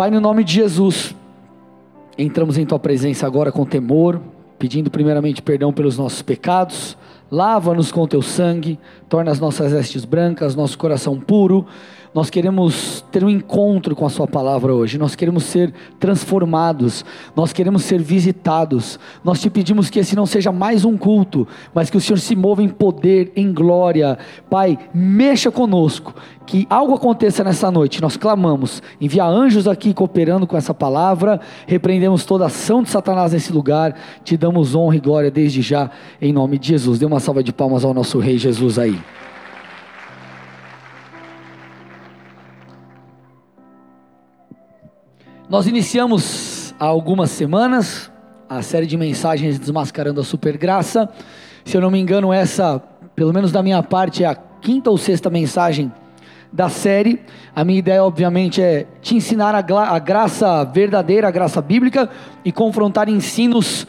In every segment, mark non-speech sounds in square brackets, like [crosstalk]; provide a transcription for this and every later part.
Pai, no nome de Jesus, entramos em tua presença agora com temor, pedindo primeiramente perdão pelos nossos pecados. Lava-nos com teu sangue, torna as nossas vestes brancas, nosso coração puro nós queremos ter um encontro com a Sua palavra hoje, nós queremos ser transformados, nós queremos ser visitados. Nós te pedimos que esse não seja mais um culto, mas que o Senhor se mova em poder, em glória. Pai, mexa conosco, que algo aconteça nessa noite. Nós clamamos, envia anjos aqui cooperando com essa palavra, repreendemos toda ação de Satanás nesse lugar, te damos honra e glória desde já, em nome de Jesus. Dê uma salva de palmas ao nosso Rei Jesus aí. Nós iniciamos há algumas semanas a série de mensagens desmascarando a supergraça. Se eu não me engano, essa, pelo menos da minha parte, é a quinta ou sexta mensagem da série. A minha ideia, obviamente, é te ensinar a, a graça verdadeira, a graça bíblica, e confrontar ensinos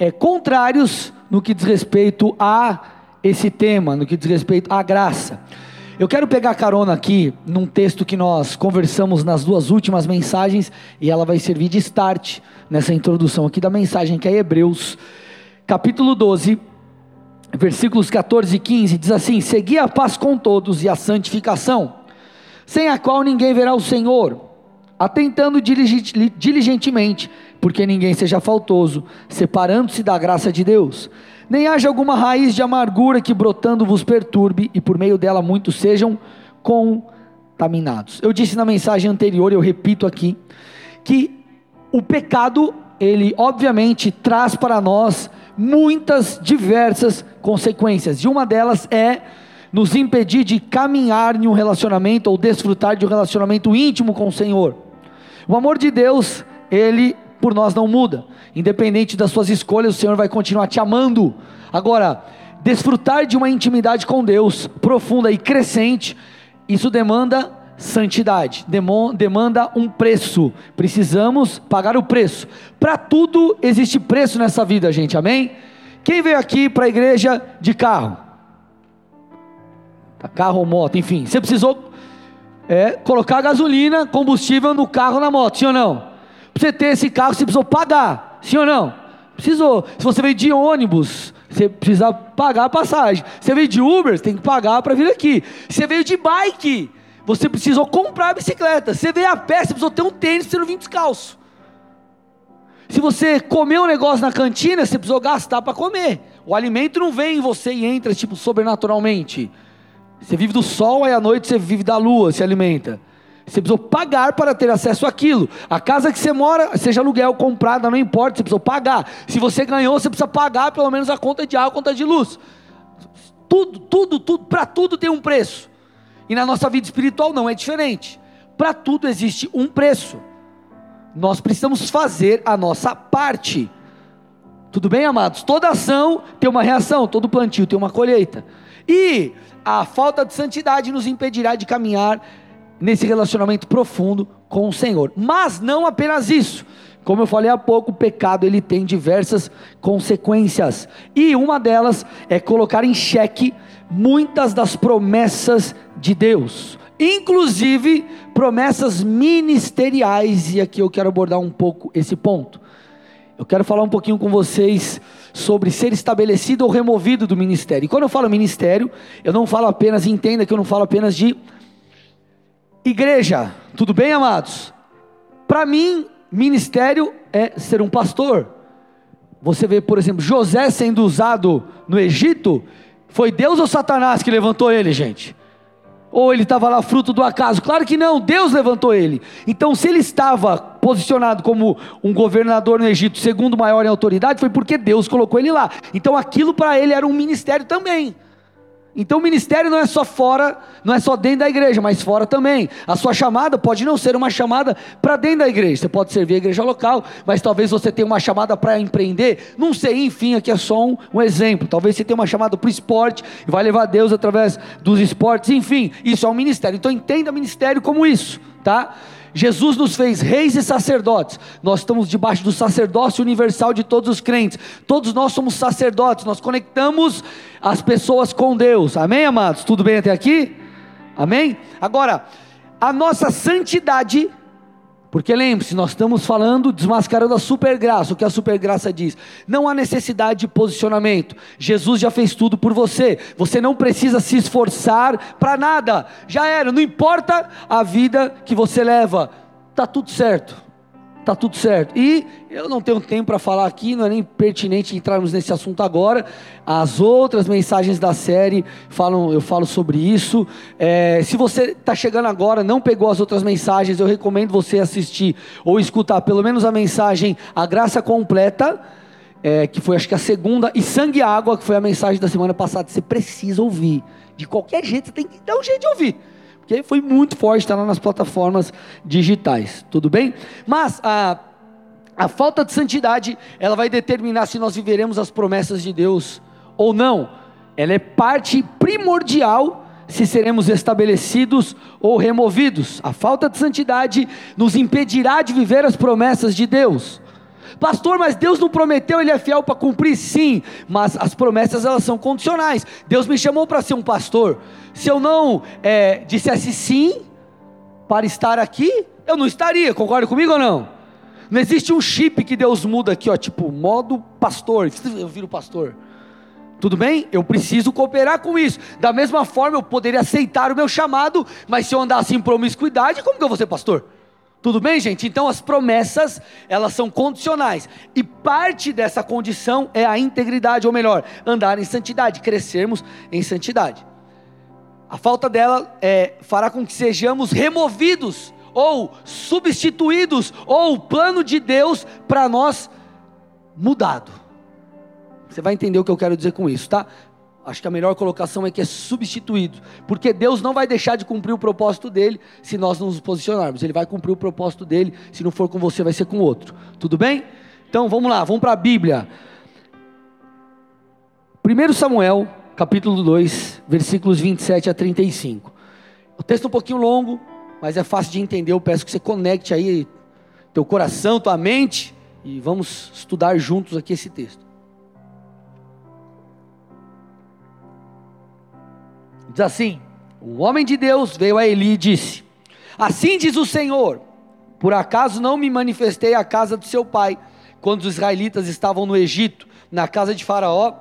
é, contrários no que diz respeito a esse tema, no que diz respeito à graça. Eu quero pegar carona aqui num texto que nós conversamos nas duas últimas mensagens e ela vai servir de start nessa introdução aqui da mensagem que é Hebreus, capítulo 12, versículos 14 e 15, diz assim: Segui a paz com todos e a santificação, sem a qual ninguém verá o Senhor, atentando diligentemente, porque ninguém seja faltoso, separando-se da graça de Deus nem haja alguma raiz de amargura que brotando vos perturbe e por meio dela muitos sejam contaminados. Eu disse na mensagem anterior, eu repito aqui, que o pecado, ele obviamente traz para nós muitas diversas consequências, e uma delas é nos impedir de caminhar em um relacionamento ou desfrutar de um relacionamento íntimo com o Senhor. O amor de Deus, ele por nós não muda. Independente das suas escolhas, o Senhor vai continuar te amando. Agora, desfrutar de uma intimidade com Deus profunda e crescente, isso demanda santidade, demanda um preço. Precisamos pagar o preço. Para tudo existe preço nessa vida, gente. Amém? Quem veio aqui para a igreja de carro? Tá, carro ou moto, enfim. Você precisou é, colocar gasolina, combustível no carro, na moto, sim ou não? Para você ter esse carro, você precisou pagar, sim ou não? Precisou. Se você veio de ônibus, você precisa pagar a passagem. Você veio de Uber, você tem que pagar para vir aqui. Você veio de bike, você precisou comprar a bicicleta. Você veio a pé, você precisou ter um tênis, você não vir descalço. Se você comeu um negócio na cantina, você precisou gastar para comer. O alimento não vem em você e entra tipo sobrenaturalmente. Você vive do sol, aí à noite você vive da lua, se alimenta. Você precisou pagar para ter acesso àquilo. A casa que você mora, seja aluguel, comprada, não importa, você precisou pagar. Se você ganhou, você precisa pagar pelo menos a conta de água, a conta de luz. Tudo, tudo, tudo, para tudo tem um preço. E na nossa vida espiritual não é diferente. Para tudo existe um preço. Nós precisamos fazer a nossa parte. Tudo bem, amados? Toda ação tem uma reação, todo plantio tem uma colheita. E a falta de santidade nos impedirá de caminhar nesse relacionamento profundo com o Senhor. Mas não apenas isso. Como eu falei há pouco, o pecado ele tem diversas consequências. E uma delas é colocar em xeque muitas das promessas de Deus, inclusive promessas ministeriais, e aqui eu quero abordar um pouco esse ponto. Eu quero falar um pouquinho com vocês sobre ser estabelecido ou removido do ministério. E quando eu falo ministério, eu não falo apenas, entenda que eu não falo apenas de Igreja, tudo bem, amados? Para mim, ministério é ser um pastor. Você vê, por exemplo, José sendo usado no Egito, foi Deus ou Satanás que levantou ele, gente? Ou ele estava lá fruto do acaso? Claro que não, Deus levantou ele. Então, se ele estava posicionado como um governador no Egito, segundo maior em autoridade, foi porque Deus colocou ele lá. Então, aquilo para ele era um ministério também. Então o ministério não é só fora, não é só dentro da igreja, mas fora também. A sua chamada pode não ser uma chamada para dentro da igreja. Você pode servir a igreja local, mas talvez você tenha uma chamada para empreender. Não sei, enfim, aqui é só um, um exemplo. Talvez você tenha uma chamada para o esporte e vai levar Deus através dos esportes. Enfim, isso é um ministério. Então entenda ministério como isso, tá? Jesus nos fez reis e sacerdotes. Nós estamos debaixo do sacerdócio universal de todos os crentes. Todos nós somos sacerdotes. Nós conectamos as pessoas com Deus. Amém, amados? Tudo bem até aqui? Amém? Agora, a nossa santidade Porque lembre-se, nós estamos falando, desmascarando a supergraça. O que a supergraça diz? Não há necessidade de posicionamento. Jesus já fez tudo por você. Você não precisa se esforçar para nada. Já era, não importa a vida que você leva. Tá tudo certo tá tudo certo. E eu não tenho tempo para falar aqui, não é nem pertinente entrarmos nesse assunto agora. As outras mensagens da série falam, eu falo sobre isso. É, se você está chegando agora, não pegou as outras mensagens, eu recomendo você assistir ou escutar pelo menos a mensagem A Graça Completa. É, que foi acho que a segunda, e Sangue e Água, que foi a mensagem da semana passada. Você precisa ouvir. De qualquer jeito, você tem que dar um jeito de ouvir porque foi muito forte, está lá nas plataformas digitais, tudo bem? Mas a, a falta de santidade, ela vai determinar se nós viveremos as promessas de Deus ou não. Ela é parte primordial se seremos estabelecidos ou removidos. A falta de santidade nos impedirá de viver as promessas de Deus. Pastor, mas Deus não prometeu, Ele é fiel para cumprir? Sim, mas as promessas elas são condicionais. Deus me chamou para ser um pastor. Se eu não é, dissesse sim para estar aqui, eu não estaria. Concorda comigo ou não? Não existe um chip que Deus muda aqui, ó, tipo modo pastor. Eu viro pastor. Tudo bem? Eu preciso cooperar com isso. Da mesma forma, eu poderia aceitar o meu chamado, mas se eu andasse em promiscuidade, como que eu vou ser pastor? Tudo bem, gente? Então as promessas, elas são condicionais. E parte dessa condição é a integridade, ou melhor, andar em santidade, crescermos em santidade. A falta dela é, fará com que sejamos removidos ou substituídos, ou o plano de Deus para nós mudado. Você vai entender o que eu quero dizer com isso, tá? Acho que a melhor colocação é que é substituído, porque Deus não vai deixar de cumprir o propósito dele se nós não nos posicionarmos. Ele vai cumprir o propósito dele, se não for com você, vai ser com outro. Tudo bem? Então vamos lá, vamos para a Bíblia. 1 Samuel, capítulo 2, versículos 27 a 35. O texto é um pouquinho longo, mas é fácil de entender. Eu peço que você conecte aí teu coração, tua mente, e vamos estudar juntos aqui esse texto. Diz assim: O homem de Deus veio a Eli e disse: Assim diz o Senhor: Por acaso não me manifestei à casa do seu pai, quando os israelitas estavam no Egito, na casa de Faraó?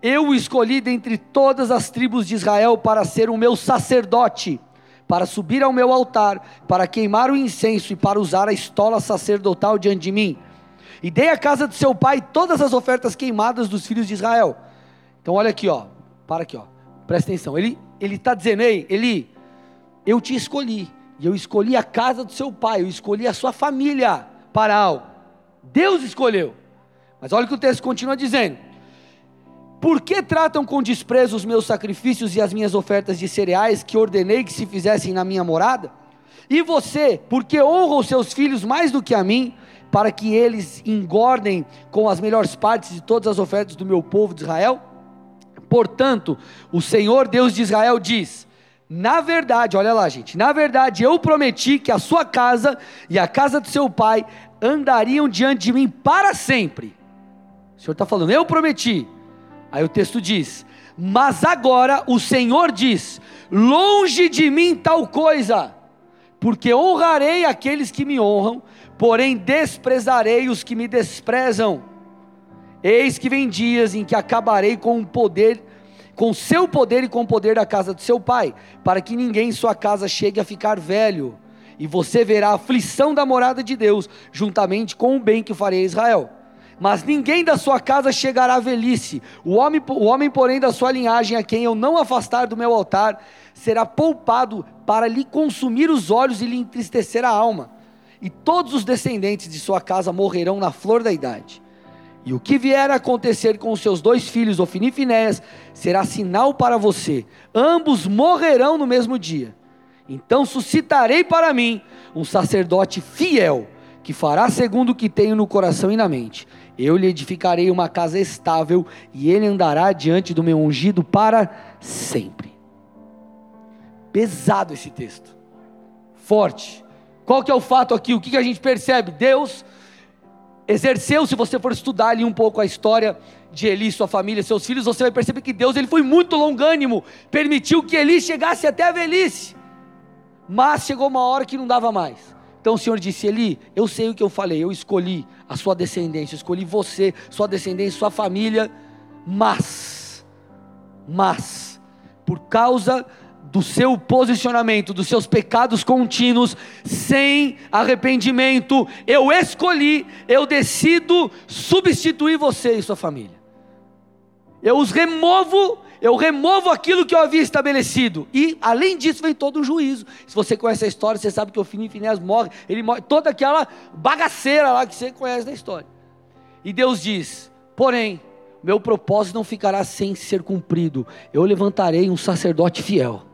Eu o escolhi dentre todas as tribos de Israel para ser o meu sacerdote, para subir ao meu altar, para queimar o incenso e para usar a estola sacerdotal diante de mim. E dei à casa do seu pai todas as ofertas queimadas dos filhos de Israel. Então olha aqui, ó, para aqui, ó. Presta atenção. Ele ele está dizendo, ei, Eli, eu te escolhi, e eu escolhi a casa do seu pai, eu escolhi a sua família para algo. Deus escolheu. Mas olha o que o texto continua dizendo. Por que tratam com desprezo os meus sacrifícios e as minhas ofertas de cereais que ordenei que se fizessem na minha morada? E você, por que honra os seus filhos mais do que a mim, para que eles engordem com as melhores partes de todas as ofertas do meu povo de Israel? Portanto, o Senhor Deus de Israel diz: na verdade, olha lá, gente, na verdade eu prometi que a sua casa e a casa do seu pai andariam diante de mim para sempre. O Senhor está falando, eu prometi. Aí o texto diz: Mas agora o Senhor diz: Longe de mim tal coisa, porque honrarei aqueles que me honram, porém desprezarei os que me desprezam. Eis que vem dias em que acabarei com o poder, com seu poder e com o poder da casa de seu pai, para que ninguém em sua casa chegue a ficar velho. E você verá a aflição da morada de Deus, juntamente com o bem que farei a Israel. Mas ninguém da sua casa chegará à velhice. O homem, o homem, porém, da sua linhagem, a quem eu não afastar do meu altar, será poupado para lhe consumir os olhos e lhe entristecer a alma. E todos os descendentes de sua casa morrerão na flor da idade. E o que vier a acontecer com os seus dois filhos, Ofini e Finéias, será sinal para você. Ambos morrerão no mesmo dia. Então suscitarei para mim um sacerdote fiel, que fará segundo o que tenho no coração e na mente. Eu lhe edificarei uma casa estável, e ele andará diante do meu ungido para sempre. Pesado esse texto. Forte. Qual que é o fato aqui? O que, que a gente percebe? Deus exerceu, se você for estudar ali um pouco a história de Eli, sua família, seus filhos, você vai perceber que Deus ele foi muito longânimo, permitiu que Eli chegasse até a velhice, mas chegou uma hora que não dava mais. Então o Senhor disse: Eli, eu sei o que eu falei, eu escolhi a sua descendência, eu escolhi você, sua descendência, sua família, mas, mas, por causa do seu posicionamento, dos seus pecados contínuos, sem arrependimento, eu escolhi, eu decido substituir você e sua família. Eu os removo, eu removo aquilo que eu havia estabelecido. E além disso vem todo o juízo. Se você conhece a história, você sabe que o Fini Finés morre, ele morre, toda aquela bagaceira lá que você conhece da história. E Deus diz: "Porém, meu propósito não ficará sem ser cumprido. Eu levantarei um sacerdote fiel."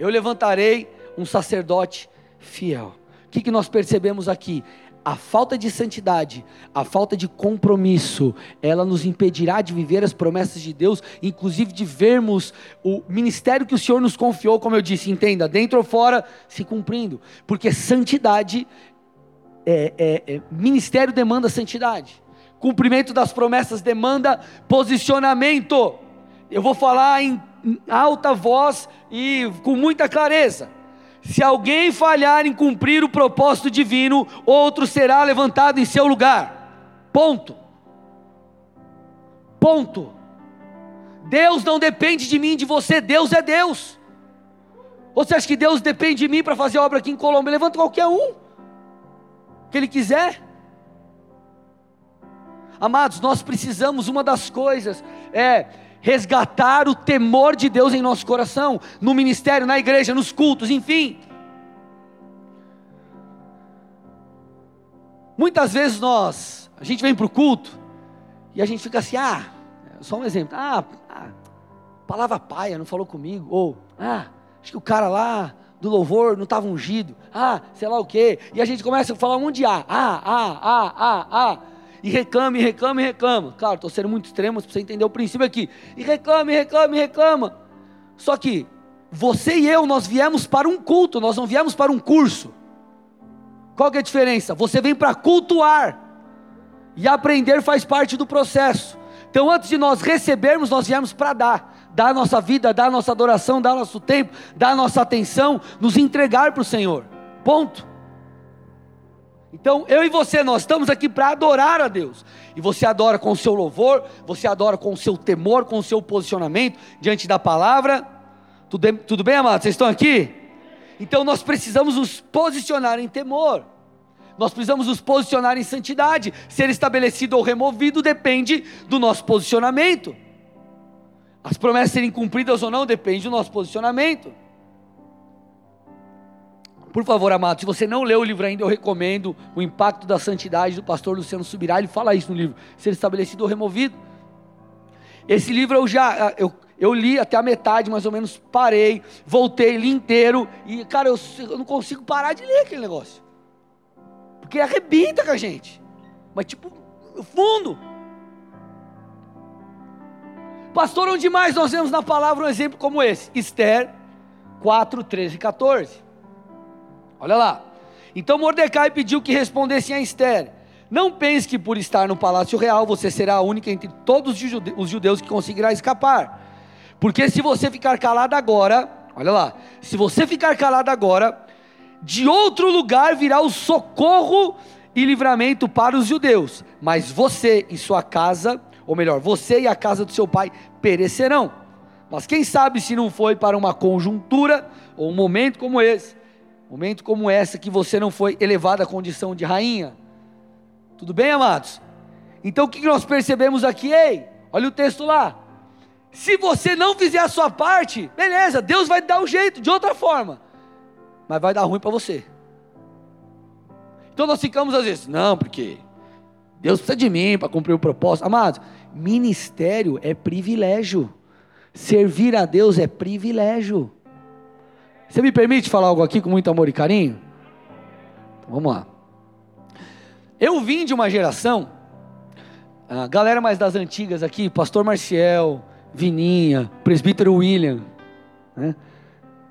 Eu levantarei um sacerdote fiel. O que, que nós percebemos aqui? A falta de santidade, a falta de compromisso, ela nos impedirá de viver as promessas de Deus, inclusive de vermos o ministério que o Senhor nos confiou, como eu disse, entenda, dentro ou fora, se cumprindo, porque santidade, é, é, é, ministério demanda santidade, cumprimento das promessas demanda posicionamento. Eu vou falar em alta voz e com muita clareza. Se alguém falhar em cumprir o propósito divino, outro será levantado em seu lugar. Ponto. Ponto. Deus não depende de mim, de você, Deus é Deus. Você acha que Deus depende de mim para fazer obra aqui em Colômbia? Levanta qualquer um que Ele quiser. Amados, nós precisamos, uma das coisas é resgatar o temor de Deus em nosso coração, no ministério, na igreja, nos cultos, enfim. Muitas vezes nós, a gente vem para o culto e a gente fica assim, ah, só um exemplo, ah, ah, palavra paia, não falou comigo, ou, ah, acho que o cara lá do louvor não estava ungido, ah, sei lá o quê, e a gente começa a falar um de ah, ah, ah, ah, ah, ah, e reclama, e reclama, e reclama. Claro, estou sendo muito extremo para você entender o princípio aqui. E reclama, e reclama, e reclama. Só que você e eu, nós viemos para um culto, nós não viemos para um curso. Qual que é a diferença? Você vem para cultuar. E aprender faz parte do processo. Então, antes de nós recebermos, nós viemos para dar. Dar a nossa vida, dar a nossa adoração, dar nosso tempo, dar a nossa atenção, nos entregar para o Senhor. Ponto. Então, eu e você, nós estamos aqui para adorar a Deus. E você adora com o seu louvor, você adora com o seu temor, com o seu posicionamento diante da palavra. Tudo, tudo bem, amados? Vocês estão aqui? Então, nós precisamos nos posicionar em temor. Nós precisamos nos posicionar em santidade. Ser estabelecido ou removido depende do nosso posicionamento. As promessas serem cumpridas ou não depende do nosso posicionamento. Por favor, amado, se você não leu o livro ainda, eu recomendo O Impacto da Santidade do pastor Luciano Subirá. Ele fala isso no livro: ser estabelecido ou removido. Esse livro eu já ah, eu, eu li até a metade, mais ou menos, parei, voltei, li inteiro, e cara, eu, eu não consigo parar de ler aquele negócio. Porque arrebenta com a gente. Mas tipo, fundo. Pastor, onde mais nós vemos na palavra um exemplo como esse? Esther 4, 13 e 14. Olha lá. Então Mordecai pediu que respondessem a Esther: Não pense que por estar no palácio real você será a única entre todos os judeus que conseguirá escapar. Porque se você ficar calado agora, olha lá, se você ficar calado agora, de outro lugar virá o socorro e livramento para os judeus, mas você e sua casa, ou melhor, você e a casa do seu pai perecerão. Mas quem sabe se não foi para uma conjuntura ou um momento como esse Momento como essa que você não foi elevado à condição de rainha. Tudo bem, amados? Então o que nós percebemos aqui? Ei, olha o texto lá. Se você não fizer a sua parte, beleza, Deus vai dar um jeito de outra forma, mas vai dar ruim para você. Então nós ficamos às vezes, não, porque Deus precisa de mim para cumprir o propósito. Amados, ministério é privilégio, servir a Deus é privilégio. Você me permite falar algo aqui com muito amor e carinho? Então, vamos lá. Eu vim de uma geração, a galera mais das antigas aqui, Pastor Marciel, Vininha, Presbítero William, né?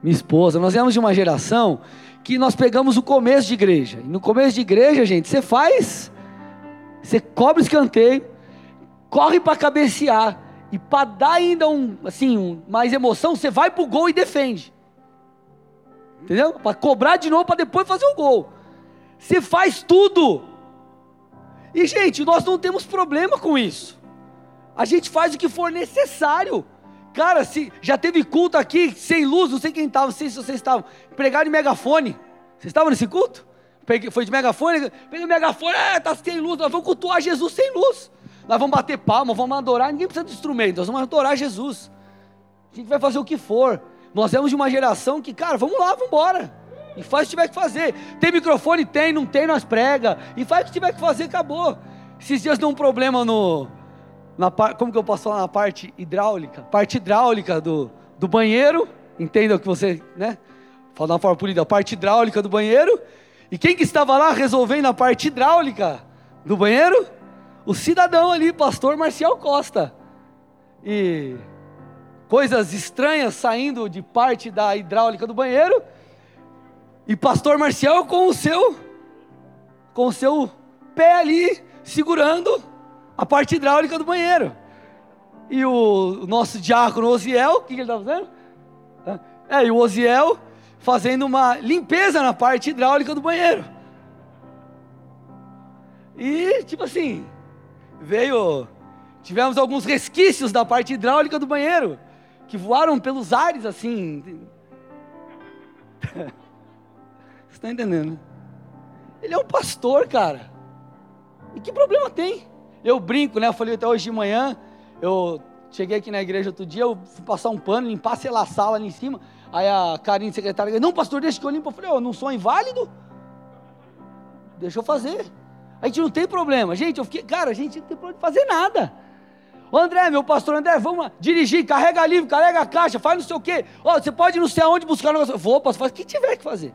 minha esposa, nós viemos de uma geração que nós pegamos o começo de igreja. E no começo de igreja, gente, você faz, você cobre escanteio, corre para cabecear, e para dar ainda um, assim, um, mais emoção, você vai para o gol e defende. Entendeu? Para cobrar de novo para depois fazer o gol. Você faz tudo. E gente, nós não temos problema com isso. A gente faz o que for necessário. Cara, se já teve culto aqui sem luz, não sei quem estava, não sei se vocês estavam, pregado de megafone. Vocês estavam nesse culto? Peguei, foi de megafone, peguei o megafone, é, tá sem luz, nós vamos cultuar Jesus sem luz. Nós vamos bater palma, vamos adorar, ninguém precisa de instrumento, nós vamos adorar Jesus. A gente vai fazer o que for. Nós somos de uma geração que, cara, vamos lá, vamos embora. E faz o que tiver que fazer. Tem microfone? Tem, não tem, nós prega. E faz o que tiver que fazer, acabou. Esses dias deu um problema no. Na, como que eu posso falar na parte hidráulica? Parte hidráulica do, do banheiro. Entenda o que você, né? Fala uma forma polida, a parte hidráulica do banheiro. E quem que estava lá resolvendo a parte hidráulica do banheiro? O cidadão ali, pastor Marcial Costa. E coisas estranhas saindo de parte da hidráulica do banheiro. E pastor Marcial com o seu com o seu pé ali segurando a parte hidráulica do banheiro. E o, nosso diácono Osiel, o que, que ele está fazendo? É, e o Osiel fazendo uma limpeza na parte hidráulica do banheiro. E, tipo assim, veio. Tivemos alguns resquícios da parte hidráulica do banheiro, que voaram pelos ares assim. Você está entendendo? Ele é um pastor, cara. E que problema tem? Eu brinco, né? Eu falei até hoje de manhã. Eu cheguei aqui na igreja outro dia, eu fui passar um pano, limpar, sei lá, a sala ali em cima. Aí a Karine, secretária, disse, não, pastor, deixa que eu limpo. Eu falei, eu não sou inválido? Deixa eu fazer. A gente não tem problema. Gente, eu fiquei, cara, a gente não tem problema de fazer nada. André, meu pastor André, vamos dirigir, carrega livro, carrega a caixa, faz não sei o quê. Ó, você pode não sei aonde buscar negócio. Vou, pastor, faz o que tiver que fazer.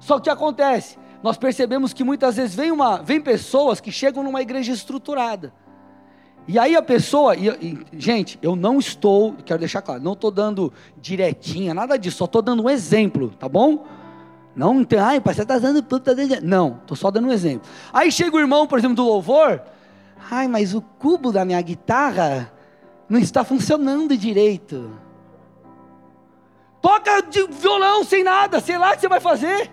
Só que acontece? Nós percebemos que muitas vezes vem, uma, vem pessoas que chegam numa igreja estruturada e aí a pessoa, e, e, gente, eu não estou, quero deixar claro, não estou dando diretinha, nada disso, só estou dando um exemplo, tá bom? Não tem, ai, você está dando tudo, tá dando... não, estou só dando um exemplo. Aí chega o irmão, por exemplo, do louvor, ai, mas o cubo da minha guitarra não está funcionando direito. Toca de violão sem nada, sei lá o que você vai fazer.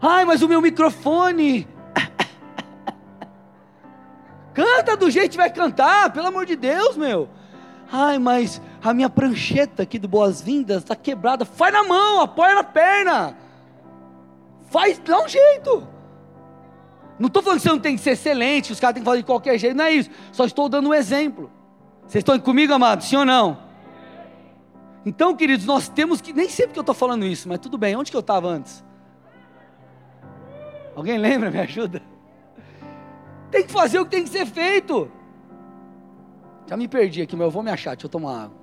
Ai, mas o meu microfone [laughs] Canta do jeito que vai cantar, pelo amor de Deus, meu. Ai, mas a minha prancheta aqui do Boas-Vindas está quebrada. Faz na mão, apoia na perna. Faz, dá um jeito. Não estou falando que você não tem que ser excelente, os caras têm que fazer de qualquer jeito, não é isso. Só estou dando um exemplo. Vocês estão comigo, amados? Sim ou não? Então, queridos, nós temos que. Nem sei porque eu estou falando isso, mas tudo bem. Onde que eu estava antes? Alguém lembra? Me ajuda. Tem que fazer o que tem que ser feito. Já me perdi aqui, mas eu vou me achar. Deixa eu tomar água.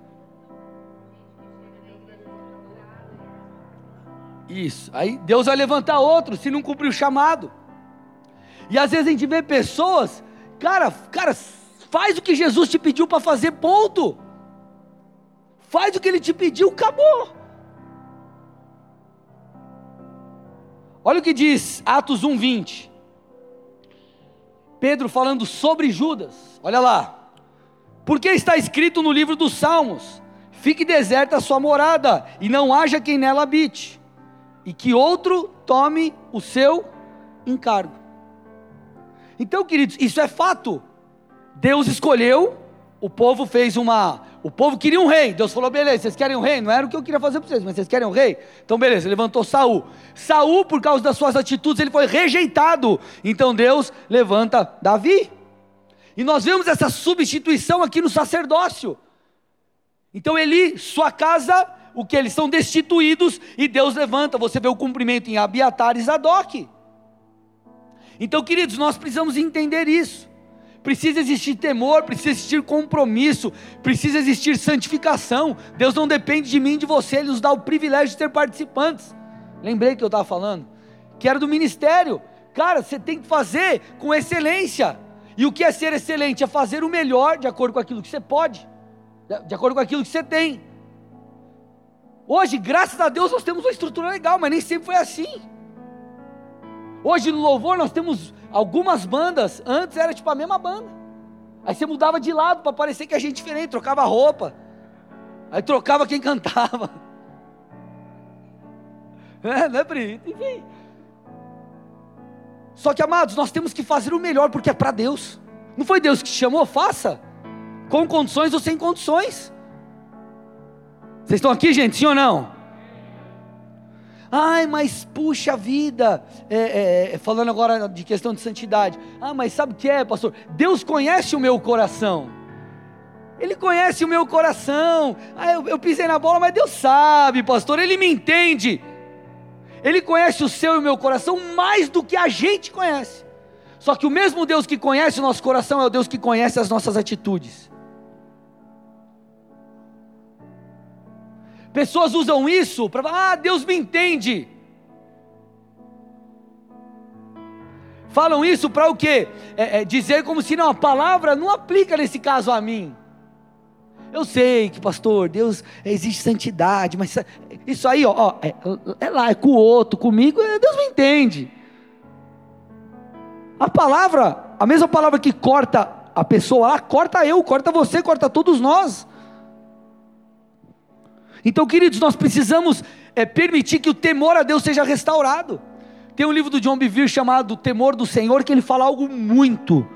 Isso. Aí Deus vai levantar outro se não cumprir o chamado. E às vezes a gente vê pessoas, cara, cara, faz o que Jesus te pediu para fazer, ponto. Faz o que ele te pediu, acabou. Olha o que diz Atos 1:20. Pedro falando sobre Judas. Olha lá. Porque está escrito no livro dos Salmos: Fique deserta a sua morada, e não haja quem nela habite, e que outro tome o seu encargo. Então, queridos, isso é fato. Deus escolheu, o povo fez uma o povo queria um rei. Deus falou: beleza, vocês querem um rei? Não era o que eu queria fazer para vocês, mas vocês querem um rei? Então, beleza, levantou Saul. Saul, por causa das suas atitudes, ele foi rejeitado. Então Deus levanta Davi. E nós vemos essa substituição aqui no sacerdócio. Então Eli, sua casa, o que eles são destituídos e Deus levanta. Você vê o cumprimento em Abiatar e Zadok. Então, queridos, nós precisamos entender isso precisa existir temor, precisa existir compromisso, precisa existir santificação. Deus não depende de mim, de você, Ele nos dá o privilégio de ter participantes. Lembrei que eu estava falando, que era do ministério. Cara, você tem que fazer com excelência. E o que é ser excelente? É fazer o melhor de acordo com aquilo que você pode, de acordo com aquilo que você tem. Hoje, graças a Deus, nós temos uma estrutura legal, mas nem sempre foi assim. Hoje no louvor nós temos algumas bandas, antes era tipo a mesma banda. Aí você mudava de lado para parecer que a gente diferente, trocava roupa. Aí trocava quem cantava. [laughs] É, né, Pri? Enfim. Só que, amados, nós temos que fazer o melhor porque é para Deus. Não foi Deus que te chamou? Faça. Com condições ou sem condições. Vocês estão aqui, gente? Sim ou não? Ai, mas puxa vida, é, é, é, falando agora de questão de santidade. Ah, mas sabe o que é, pastor? Deus conhece o meu coração. Ele conhece o meu coração. Ah, eu, eu pisei na bola, mas Deus sabe, pastor. Ele me entende. Ele conhece o seu e o meu coração mais do que a gente conhece. Só que o mesmo Deus que conhece o nosso coração é o Deus que conhece as nossas atitudes. Pessoas usam isso para falar, ah, Deus me entende. Falam isso para o quê? É, é, dizer como se não, a palavra não aplica nesse caso a mim. Eu sei que, pastor, Deus existe santidade, mas isso aí, ó, ó é, é, lá, é com o outro, comigo, é, Deus me entende. A palavra, a mesma palavra que corta a pessoa lá, corta eu, corta você, corta todos nós. Então, queridos, nós precisamos é, permitir que o temor a Deus seja restaurado. Tem um livro do John Bevere chamado Temor do Senhor, que ele fala algo muito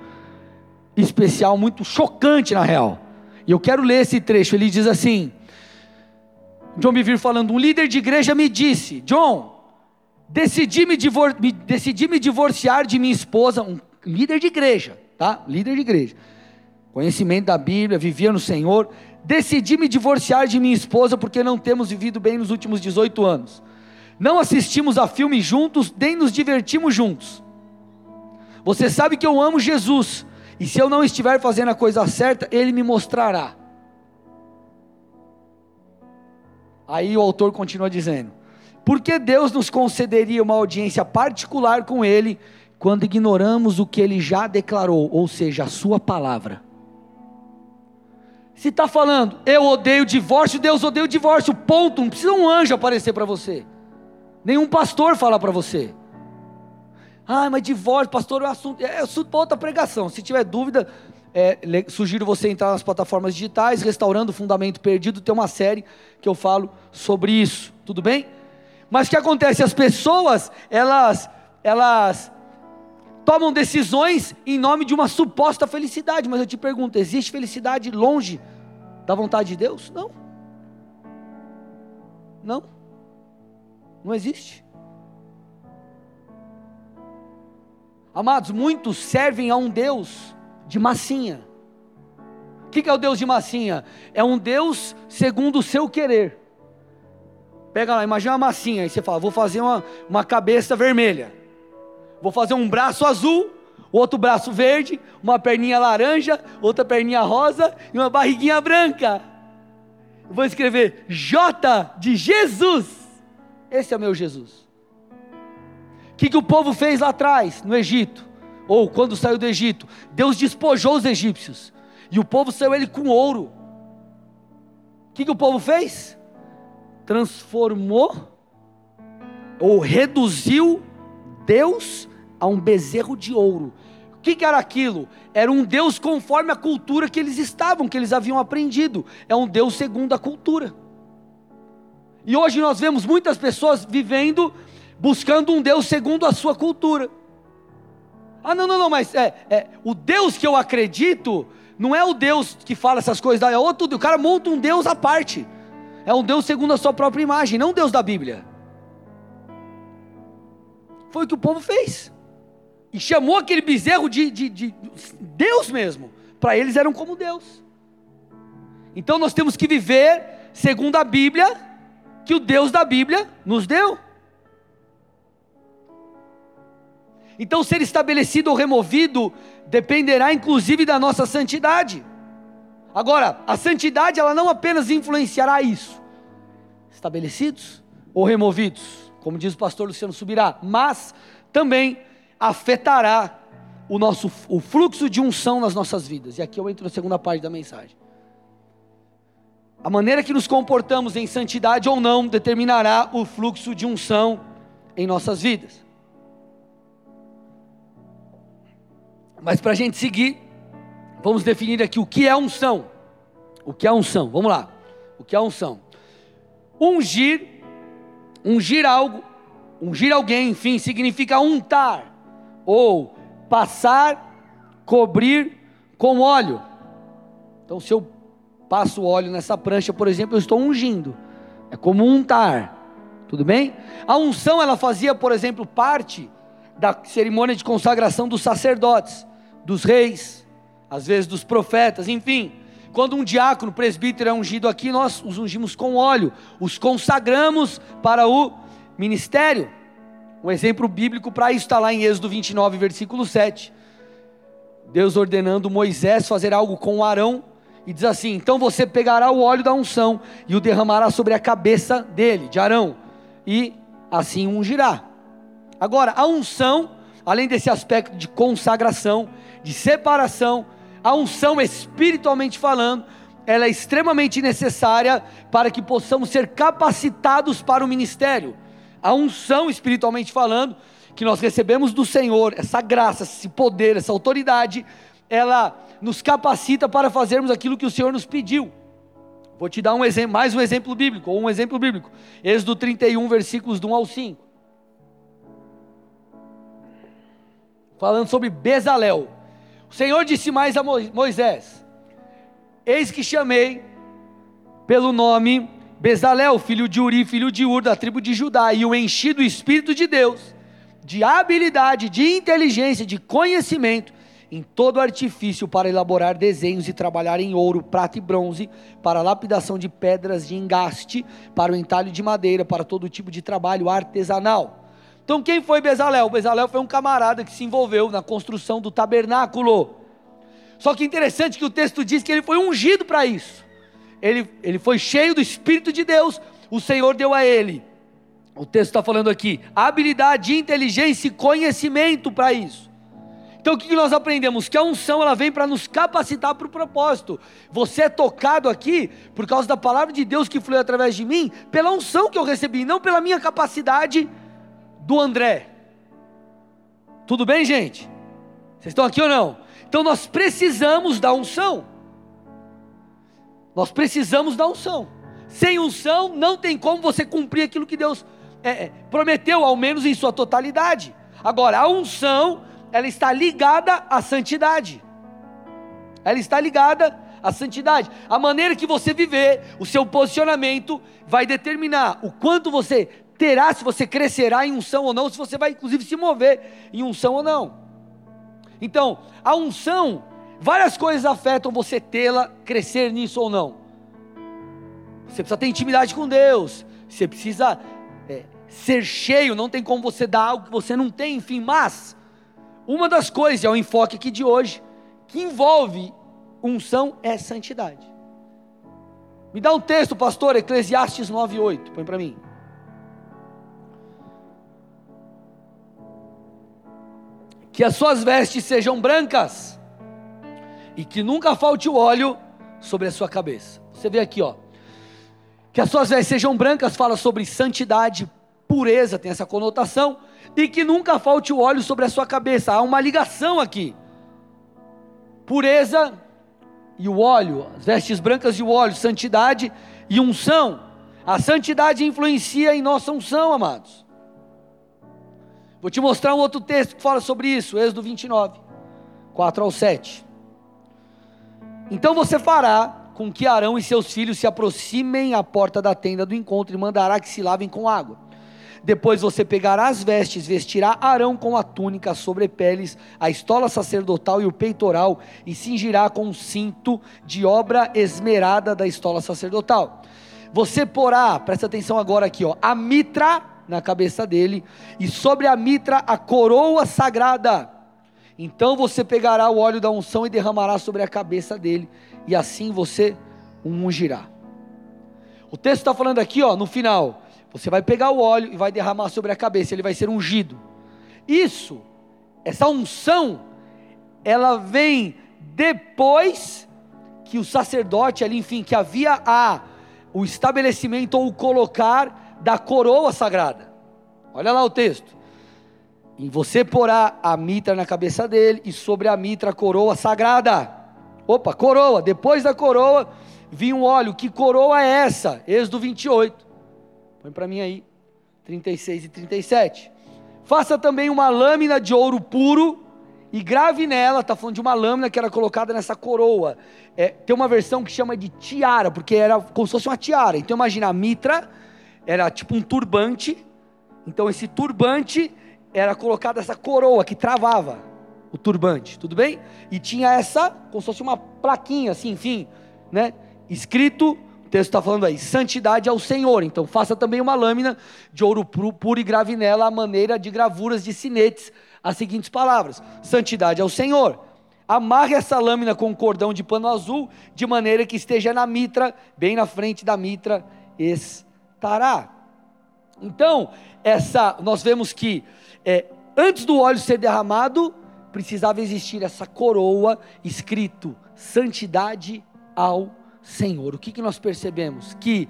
especial, muito chocante na real. E eu quero ler esse trecho. Ele diz assim: John Bevere falando, um líder de igreja me disse, John, decidi me, divor me, decidi me divorciar de minha esposa, um líder de igreja, tá? Líder de igreja. Conhecimento da Bíblia, vivia no Senhor decidi me divorciar de minha esposa porque não temos vivido bem nos últimos 18 anos. Não assistimos a filme juntos, nem nos divertimos juntos. Você sabe que eu amo Jesus, e se eu não estiver fazendo a coisa certa, Ele me mostrará. Aí o autor continua dizendo: Por que Deus nos concederia uma audiência particular com Ele, quando ignoramos o que Ele já declarou, ou seja, a Sua palavra? Se está falando, eu odeio divórcio, Deus odeia o divórcio, ponto. Não precisa um anjo aparecer para você, nenhum pastor falar para você. Ah, mas divórcio, pastor, é assunto, é assunto para outra pregação. Se tiver dúvida, é, sugiro você entrar nas plataformas digitais, Restaurando o Fundamento Perdido, tem uma série que eu falo sobre isso, tudo bem? Mas o que acontece? As pessoas, elas, elas tomam decisões em nome de uma suposta felicidade, mas eu te pergunto: existe felicidade longe da vontade de Deus? Não. Não. Não existe. Amados, muitos servem a um Deus de massinha. O que, é o Deus de massinha? É um Deus segundo o seu querer. Pega lá, imagina uma massinha, e você fala, vou fazer uma, uma cabeça vermelha. Vou fazer um braço azul, outro braço verde, uma perninha laranja, outra perninha rosa e uma barriguinha branca. Vou escrever J de Jesus. Esse é o meu Jesus. O que, que o povo fez lá atrás, no Egito? Ou quando saiu do Egito? Deus despojou os egípcios. E o povo saiu ele com ouro. O que, que o povo fez? Transformou ou reduziu Deus a um bezerro de ouro. O que, que, era aquilo? Era um Deus conforme a cultura que eles estavam, que eles haviam aprendido. É um Deus segundo a cultura. E hoje nós vemos muitas pessoas vivendo, buscando um Deus segundo a sua cultura. Ah, não, não, não, mas é, é o Deus que eu acredito não é o Deus que fala essas coisas, é outro, o cara monta um Deus à parte. É um Deus segundo a sua própria imagem, não o Deus da Bíblia. Foi o que o povo fez e chamou aquele bezerro de, de, de Deus mesmo. Para eles eram como Deus. Então nós temos que viver segundo a Bíblia, que o Deus da Bíblia nos deu. Então, ser estabelecido ou removido dependerá inclusive da nossa santidade. Agora, a santidade ela não apenas influenciará isso, estabelecidos ou removidos, como diz o pastor Luciano Subirá, mas também afetará o nosso o fluxo de unção nas nossas vidas. E aqui eu entro na segunda parte da mensagem. A maneira que nos comportamos em santidade ou não determinará o fluxo de unção em nossas vidas. Mas para a gente seguir, vamos definir aqui o que é unção. O que é unção? Vamos lá. O que é unção? Ungir, ungir algo ungir alguém, enfim, significa untar ou passar, cobrir com óleo. Então, se eu passo óleo nessa prancha, por exemplo, eu estou ungindo. É como untar. Tudo bem? A unção ela fazia, por exemplo, parte da cerimônia de consagração dos sacerdotes, dos reis, às vezes dos profetas, enfim. Quando um diácono, presbítero é ungido aqui, nós os ungimos com óleo, os consagramos para o ministério. Um exemplo bíblico para isso está lá em Êxodo 29, versículo 7. Deus ordenando Moisés fazer algo com Arão, e diz assim: Então você pegará o óleo da unção e o derramará sobre a cabeça dele, de Arão, e assim ungirá. Agora, a unção, além desse aspecto de consagração, de separação, a unção espiritualmente falando, ela é extremamente necessária para que possamos ser capacitados para o ministério. A unção espiritualmente falando, que nós recebemos do Senhor, essa graça, esse poder, essa autoridade, ela nos capacita para fazermos aquilo que o Senhor nos pediu. Vou te dar um exemplo, mais um exemplo bíblico, ou um exemplo bíblico. Êxodo 31, versículos do 1 ao 5. Falando sobre Bezalel. O Senhor disse mais a Moisés: Eis que chamei pelo nome Bezalel, filho de Uri, filho de Ur, da tribo de Judá, e o enchi do Espírito de Deus, de habilidade, de inteligência, de conhecimento, em todo artifício para elaborar desenhos e trabalhar em ouro, prata e bronze, para lapidação de pedras de engaste, para o entalho de madeira, para todo tipo de trabalho artesanal. Então, quem foi Bezalel? Bezalel foi um camarada que se envolveu na construção do tabernáculo. Só que interessante que o texto diz que ele foi ungido para isso. Ele, ele foi cheio do Espírito de Deus, o Senhor deu a ele. O texto está falando aqui: habilidade, inteligência e conhecimento para isso. Então o que nós aprendemos? Que a unção ela vem para nos capacitar para o propósito. Você é tocado aqui por causa da palavra de Deus que fluiu através de mim, pela unção que eu recebi, não pela minha capacidade do André. Tudo bem, gente? Vocês estão aqui ou não? Então nós precisamos da unção. Nós precisamos da unção. Sem unção não tem como você cumprir aquilo que Deus é, é prometeu, ao menos em sua totalidade. Agora, a unção ela está ligada à santidade. Ela está ligada à santidade. A maneira que você viver, o seu posicionamento, vai determinar o quanto você terá, se você crescerá em unção ou não, se você vai inclusive se mover em unção ou não. Então, a unção, várias coisas afetam você tê-la, crescer nisso ou não. Você precisa ter intimidade com Deus, você precisa é, ser cheio, não tem como você dar algo que você não tem, enfim, mas uma das coisas, é o enfoque aqui de hoje, que envolve unção é santidade. Me dá um texto, pastor, Eclesiastes 9:8, põe para mim. Que as suas vestes sejam brancas e que nunca falte o óleo sobre a sua cabeça. Você vê aqui, ó. Que as suas vestes sejam brancas fala sobre santidade, pureza, tem essa conotação e que nunca falte o óleo sobre a sua cabeça. Há uma ligação aqui. Pureza e o óleo, as vestes brancas e o óleo, santidade e unção. A santidade influencia em nossa unção, amados. Vou te mostrar um outro texto que fala sobre isso, Êxodo 29, 4 ao 7. Então você fará com que Arão e seus filhos se aproximem à porta da tenda do encontro e mandará que se lavem com água. Depois você pegará as vestes, vestirá Arão com a túnica, sobre peles, a estola sacerdotal e o peitoral, e cingirá com um cinto de obra esmerada da estola sacerdotal. Você porá, presta atenção agora aqui, ó, a mitra na cabeça dele, e sobre a mitra a coroa sagrada. Então você pegará o óleo da unção e derramará sobre a cabeça dele, e assim você o ungirá. O texto está falando aqui, ó, no final você vai pegar o óleo e vai derramar sobre a cabeça, ele vai ser ungido. Isso, essa unção, ela vem depois que o sacerdote ali, enfim, que havia a, o estabelecimento ou o colocar da coroa sagrada. Olha lá o texto. E você porá a mitra na cabeça dele e sobre a mitra a coroa sagrada. Opa, coroa. Depois da coroa vinha um óleo. Que coroa é essa? Êxodo 28. Põe para mim aí. 36 e 37. Faça também uma lâmina de ouro puro e grave nela, está falando de uma lâmina que era colocada nessa coroa. É, tem uma versão que chama de tiara, porque era como se fosse uma tiara. Então imagina, a mitra era tipo um turbante. Então esse turbante era colocada essa coroa que travava o turbante, tudo bem? E tinha essa, como se fosse uma plaquinha assim, enfim, né? Escrito, o texto está falando aí, santidade ao Senhor. Então faça também uma lâmina de ouro puro e grave nela a maneira de gravuras de sinetes as seguintes palavras: santidade ao Senhor. Amarre essa lâmina com um cordão de pano azul, de maneira que esteja na mitra, bem na frente da mitra estará. Então, essa, nós vemos que é, antes do óleo ser derramado, precisava existir essa coroa escrito santidade ao Senhor. O que, que nós percebemos? Que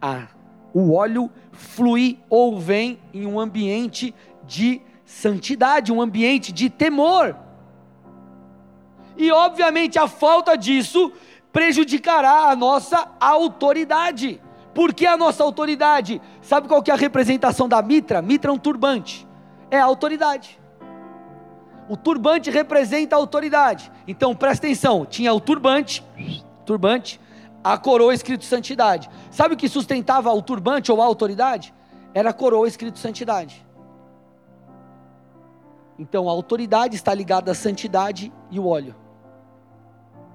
a, o óleo flui ou vem em um ambiente de santidade, um ambiente de temor. E obviamente a falta disso prejudicará a nossa autoridade. Por que a nossa autoridade? Sabe qual que é a representação da mitra? Mitra é um turbante. É a autoridade. O turbante representa a autoridade. Então presta atenção, tinha o turbante, turbante, a coroa escrito santidade. Sabe o que sustentava o turbante ou a autoridade? Era a coroa escrito santidade. Então a autoridade está ligada à santidade e o óleo.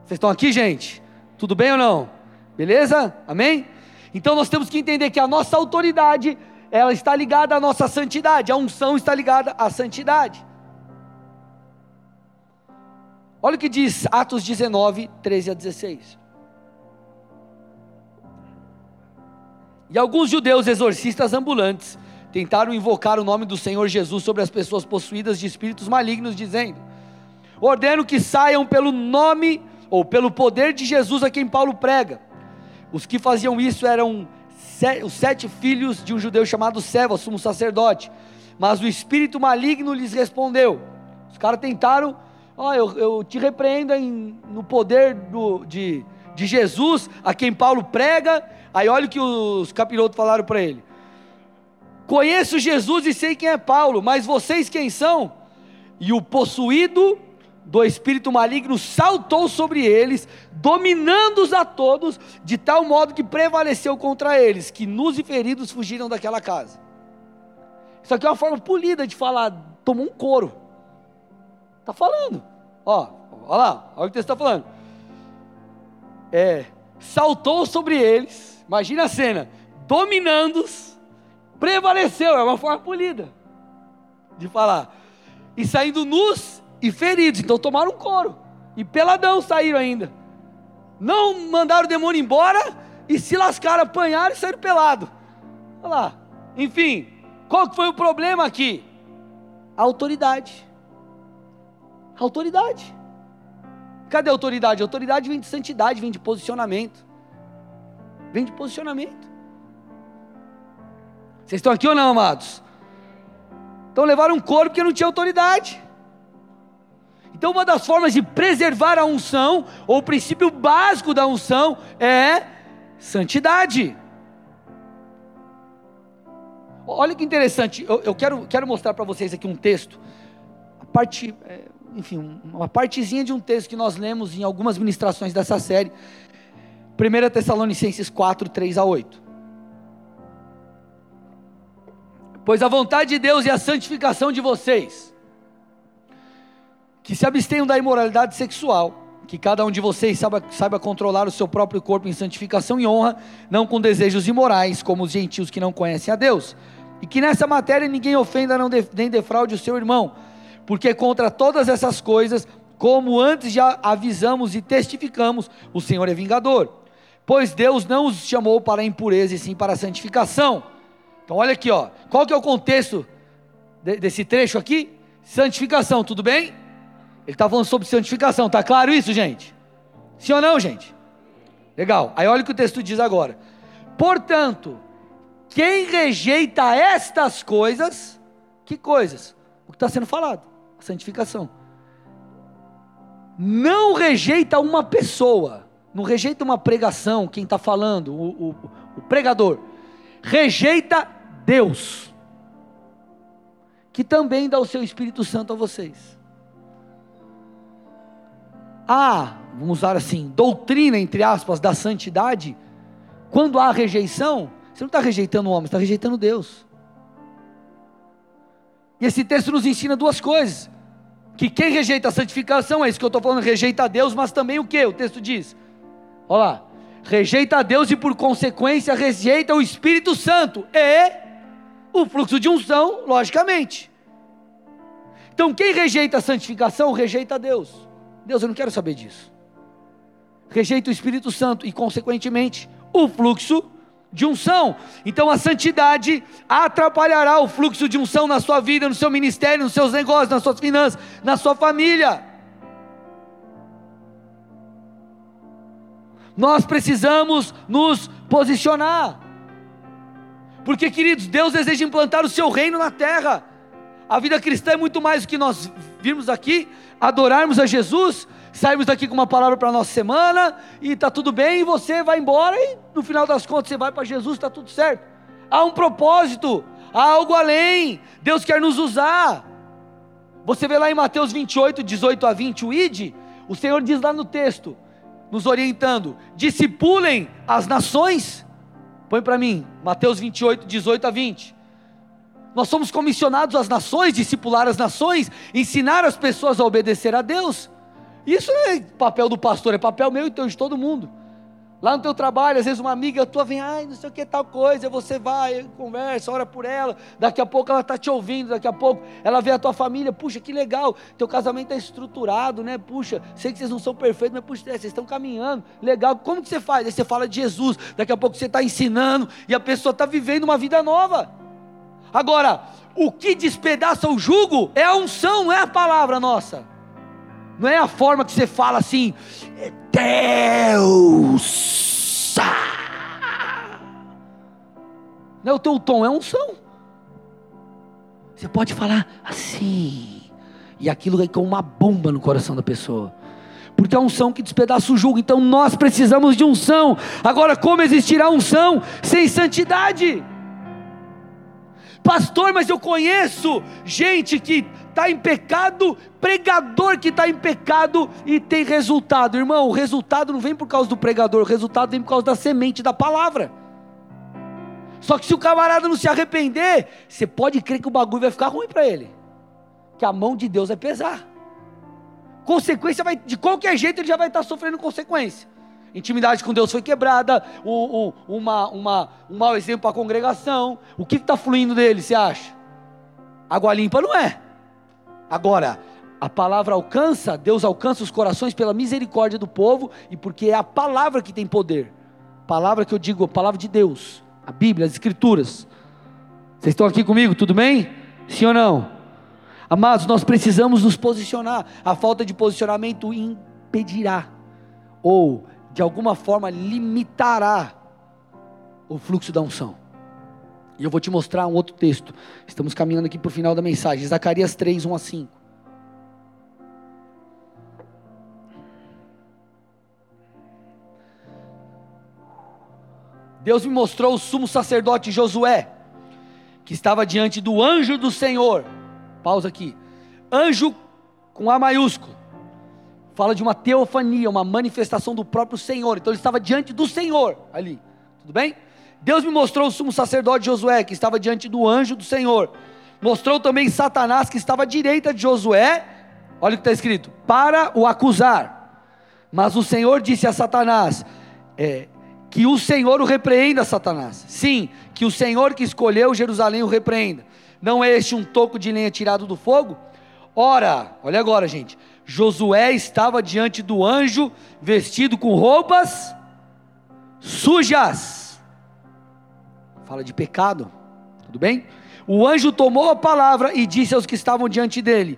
Vocês estão aqui, gente? Tudo bem ou não? Beleza? Amém? Então nós temos que entender que a nossa autoridade, ela está ligada à nossa santidade, a unção está ligada à santidade. Olha o que diz Atos 19, 13 a 16. E alguns judeus exorcistas ambulantes tentaram invocar o nome do Senhor Jesus sobre as pessoas possuídas de espíritos malignos, dizendo: Ordeno que saiam pelo nome ou pelo poder de Jesus a quem Paulo prega. Os que faziam isso eram os sete filhos de um judeu chamado Seva, sumo sacerdote. Mas o espírito maligno lhes respondeu. Os caras tentaram, ó, oh, eu, eu, te repreendo em, no poder do, de, de Jesus, a quem Paulo prega. Aí olha o que os capirotos falaram para ele: Conheço Jesus e sei quem é Paulo, mas vocês quem são? E o possuído do espírito maligno saltou sobre eles, dominando-os a todos, de tal modo que prevaleceu contra eles, que nus e feridos fugiram daquela casa. Isso aqui é uma forma polida de falar, tomou um couro. Está falando, ó, olha lá, olha o que você está falando. É, saltou sobre eles, imagina a cena, dominando-os, prevaleceu, é uma forma polida de falar. E saindo nus e feridos, então tomaram um couro. E peladão saíram ainda. Não mandaram o demônio embora e se lascaram, apanharam e saíram pelado. Olha lá. Enfim, qual que foi o problema aqui? A autoridade. A autoridade. Cadê a autoridade? A autoridade vem de santidade, vem de posicionamento. Vem de posicionamento. Vocês estão aqui ou não, amados? Então levaram um corpo porque não tinha autoridade. Então, uma das formas de preservar a unção, ou o princípio básico da unção, é santidade. Olha que interessante, eu, eu quero, quero mostrar para vocês aqui um texto, a parte, é, enfim, uma partezinha de um texto que nós lemos em algumas ministrações dessa série, 1 Tessalonicenses 4, 3 a 8. Pois a vontade de Deus é a santificação de vocês, que se abstenham da imoralidade sexual, que cada um de vocês saiba, saiba controlar o seu próprio corpo em santificação e honra, não com desejos imorais, como os gentios que não conhecem a Deus, e que nessa matéria ninguém ofenda nem defraude o seu irmão, porque contra todas essas coisas, como antes já avisamos e testificamos, o Senhor é vingador. Pois Deus não os chamou para a impureza e sim para a santificação. Então olha aqui, ó. Qual que é o contexto de, desse trecho aqui? Santificação, tudo bem? Ele está falando sobre santificação, tá claro isso, gente? Sim ou não, gente? Legal. Aí olha o que o texto diz agora. Portanto, quem rejeita estas coisas, que coisas? O que está sendo falado, a santificação. Não rejeita uma pessoa, não rejeita uma pregação, quem está falando, o, o, o pregador. Rejeita Deus. que também dá o seu Espírito Santo a vocês. Ah, vamos usar assim, doutrina, entre aspas, da santidade, quando há rejeição, você não está rejeitando o homem, está rejeitando Deus. E esse texto nos ensina duas coisas: que quem rejeita a santificação, é isso que eu estou falando, rejeita a Deus, mas também o que? O texto diz: olha lá, rejeita a Deus e por consequência rejeita o Espírito Santo e o fluxo de unção, logicamente. Então, quem rejeita a santificação, rejeita a Deus. Deus, eu não quero saber disso. Rejeita o Espírito Santo e, consequentemente, o fluxo de unção. Então a santidade atrapalhará o fluxo de unção na sua vida, no seu ministério, nos seus negócios, nas suas finanças, na sua família. Nós precisamos nos posicionar. Porque, queridos, Deus deseja implantar o seu reino na terra. A vida cristã é muito mais do que nós virmos aqui, adorarmos a Jesus, saímos daqui com uma palavra para a nossa semana e está tudo bem, e você vai embora e no final das contas você vai para Jesus, está tudo certo. Há um propósito, há algo além, Deus quer nos usar. Você vê lá em Mateus 28, 18 a 20, o ID, o Senhor diz lá no texto, nos orientando: discipulem as nações. Põe para mim, Mateus 28, 18 a 20. Nós somos comissionados às nações, discipular as nações, ensinar as pessoas a obedecer a Deus. Isso não é papel do pastor, é papel meu e teu de todo mundo. Lá no teu trabalho, às vezes uma amiga tua vem, ai, não sei o que tal coisa, você vai, conversa, ora por ela, daqui a pouco ela está te ouvindo, daqui a pouco ela vê a tua família, puxa, que legal, teu casamento é estruturado, né? Puxa, sei que vocês não são perfeitos, mas puxa, vocês estão caminhando, legal, como que você faz? Aí você fala de Jesus, daqui a pouco você está ensinando e a pessoa está vivendo uma vida nova. Agora, o que despedaça o jugo é a unção, não é a palavra nossa. Não é a forma que você fala assim, Deus. Não é o teu tom, é unção. Você pode falar assim, e aquilo é como uma bomba no coração da pessoa. Porque é unção que despedaça o jugo, então nós precisamos de unção. Agora, como existirá unção sem santidade? Pastor, mas eu conheço gente que está em pecado, pregador que está em pecado e tem resultado. Irmão, o resultado não vem por causa do pregador, o resultado vem por causa da semente da palavra. Só que se o camarada não se arrepender, você pode crer que o bagulho vai ficar ruim para ele. Que a mão de Deus vai pesar. Consequência vai, de qualquer jeito, ele já vai estar sofrendo consequência. Intimidade com Deus foi quebrada, um, um, uma, uma, um mau exemplo para a congregação. O que está fluindo dele, você acha? Água limpa não é. Agora, a palavra alcança, Deus alcança os corações pela misericórdia do povo e porque é a palavra que tem poder. Palavra que eu digo, a palavra de Deus, a Bíblia, as Escrituras. Vocês estão aqui comigo, tudo bem? Sim ou não? Amados, nós precisamos nos posicionar. A falta de posicionamento impedirá, ou de alguma forma limitará, o fluxo da unção. E eu vou te mostrar um outro texto. Estamos caminhando aqui para o final da mensagem. Zacarias 3, 1 a 5. Deus me mostrou o sumo sacerdote Josué, que estava diante do anjo do Senhor. Pausa aqui. Anjo com A maiúsculo. Fala de uma teofania, uma manifestação do próprio Senhor. Então ele estava diante do Senhor ali. Tudo bem? Deus me mostrou o sumo sacerdote Josué, que estava diante do anjo do Senhor. Mostrou também Satanás, que estava à direita de Josué. Olha o que está escrito: para o acusar. Mas o Senhor disse a Satanás: é, que o Senhor o repreenda, Satanás. Sim, que o Senhor que escolheu Jerusalém o repreenda. Não é este um toco de lenha tirado do fogo? Ora, olha agora, gente. Josué estava diante do anjo, vestido com roupas sujas fala de pecado, tudo bem? O anjo tomou a palavra e disse aos que estavam diante dele: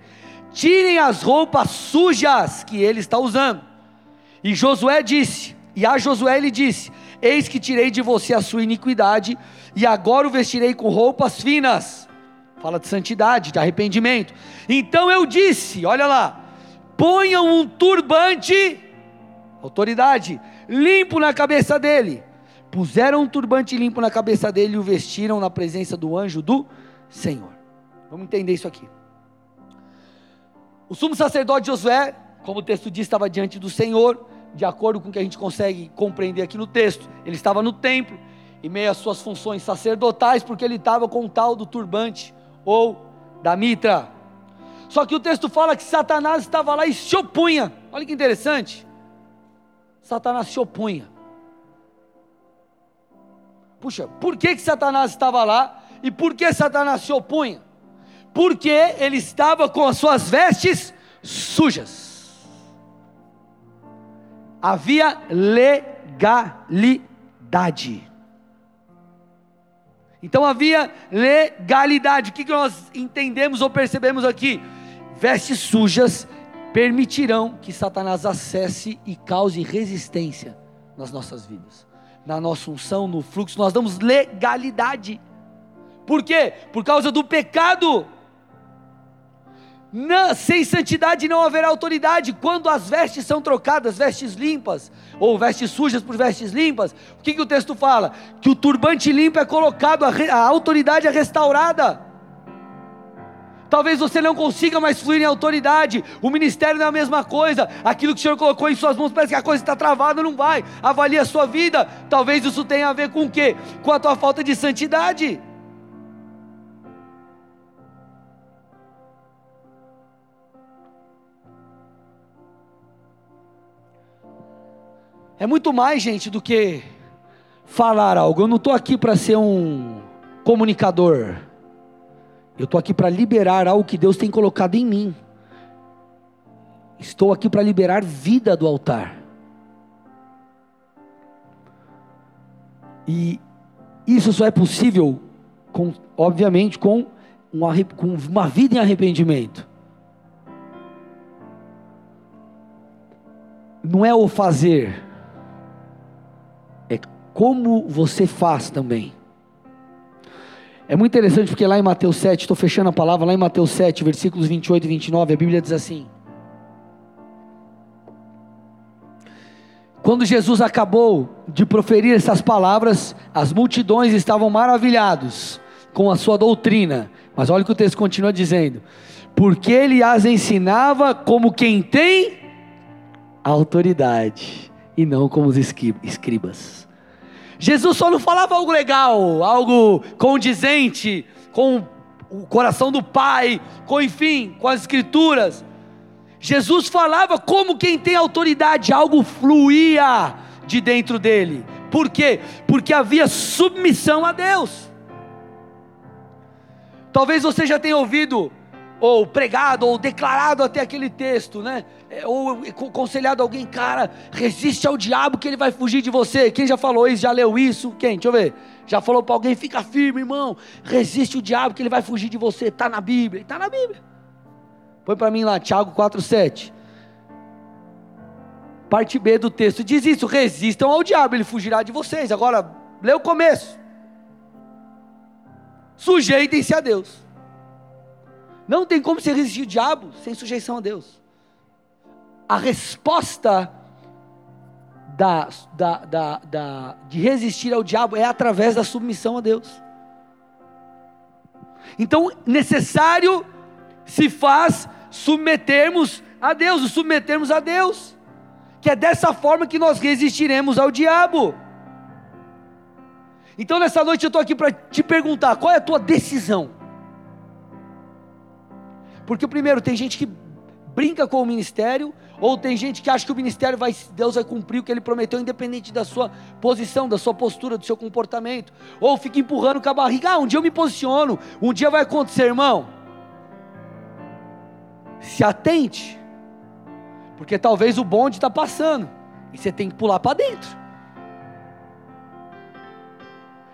Tirem as roupas sujas que ele está usando. E Josué disse, e a Josué ele disse: Eis que tirei de você a sua iniquidade, e agora o vestirei com roupas finas. Fala de santidade, de arrependimento. Então eu disse: Olha lá, ponham um turbante, autoridade, limpo na cabeça dele puseram um turbante limpo na cabeça dele e o vestiram na presença do anjo do Senhor. Vamos entender isso aqui. O sumo sacerdote Josué, como o texto diz, estava diante do Senhor, de acordo com o que a gente consegue compreender aqui no texto. Ele estava no templo, em meio às suas funções sacerdotais, porque ele estava com o tal do turbante ou da mitra. Só que o texto fala que Satanás estava lá e se opunha. Olha que interessante. Satanás se opunha. Puxa, por que, que Satanás estava lá e por que Satanás se opunha? Porque ele estava com as suas vestes sujas. Havia legalidade. Então havia legalidade. O que nós entendemos ou percebemos aqui? Vestes sujas permitirão que Satanás acesse e cause resistência nas nossas vidas, na nossa unção, no fluxo. Nós damos legalidade. Por quê? Por causa do pecado. Não, sem santidade não haverá autoridade. Quando as vestes são trocadas, vestes limpas, ou vestes sujas por vestes limpas, o que, que o texto fala? Que o turbante limpo é colocado, a, a autoridade é restaurada. Talvez você não consiga mais fluir em autoridade. O ministério não é a mesma coisa. Aquilo que o Senhor colocou em suas mãos parece que a coisa está travada, não vai. Avalie a sua vida. Talvez isso tenha a ver com o quê? Com a tua falta de santidade. É muito mais, gente, do que falar algo. Eu não estou aqui para ser um comunicador. Eu estou aqui para liberar algo que Deus tem colocado em mim. Estou aqui para liberar vida do altar. E isso só é possível, com, obviamente, com uma, com uma vida em arrependimento. Não é o fazer como você faz também. É muito interessante porque lá em Mateus 7, estou fechando a palavra, lá em Mateus 7, versículos 28 e 29, a Bíblia diz assim: Quando Jesus acabou de proferir essas palavras, as multidões estavam maravilhados com a sua doutrina. Mas olha o que o texto continua dizendo: porque ele as ensinava como quem tem autoridade, e não como os escribas. Jesus só não falava algo legal, algo condizente com o coração do Pai, com enfim, com as Escrituras. Jesus falava como quem tem autoridade, algo fluía de dentro dele. Por quê? Porque havia submissão a Deus. Talvez você já tenha ouvido ou pregado, ou declarado até aquele texto, né? É, ou aconselhado alguém, cara, resiste ao diabo que ele vai fugir de você. Quem já falou isso, já leu isso? Quem? Deixa eu ver. Já falou para alguém, fica firme, irmão. Resiste o diabo que ele vai fugir de você. Está na Bíblia. Está na Bíblia. Põe para mim lá, Tiago 4,7. Parte B do texto diz isso: resistam ao diabo, ele fugirá de vocês. Agora, lê o começo. Sujeitem-se a Deus. Não tem como se resistir ao diabo sem sujeição a Deus. A resposta da, da, da, da, de resistir ao diabo é através da submissão a Deus. Então, necessário se faz submetermos a Deus, o submetermos a Deus, que é dessa forma que nós resistiremos ao diabo. Então, nessa noite eu estou aqui para te perguntar: qual é a tua decisão? Porque primeiro tem gente que brinca com o ministério, ou tem gente que acha que o ministério vai, Deus vai cumprir o que ele prometeu, independente da sua posição, da sua postura, do seu comportamento, ou fica empurrando com a barriga, ah, um dia eu me posiciono, um dia vai acontecer, irmão. Se atente, porque talvez o bonde está passando, e você tem que pular para dentro.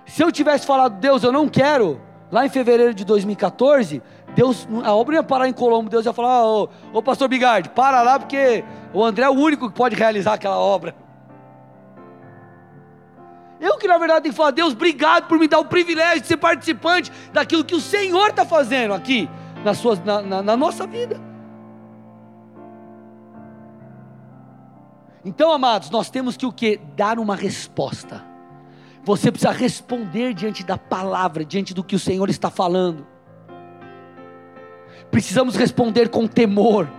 Se eu tivesse falado, Deus, eu não quero, lá em fevereiro de 2014, Deus, a obra ia parar em Colombo, Deus ia falar, ô, ô pastor Bigardi, para lá porque o André é o único que pode realizar aquela obra. Eu que na verdade tenho que falar, Deus, obrigado por me dar o privilégio de ser participante daquilo que o Senhor está fazendo aqui na, sua, na, na, na nossa vida. Então, amados, nós temos que o que? Dar uma resposta. Você precisa responder diante da palavra, diante do que o Senhor está falando. Precisamos responder com temor.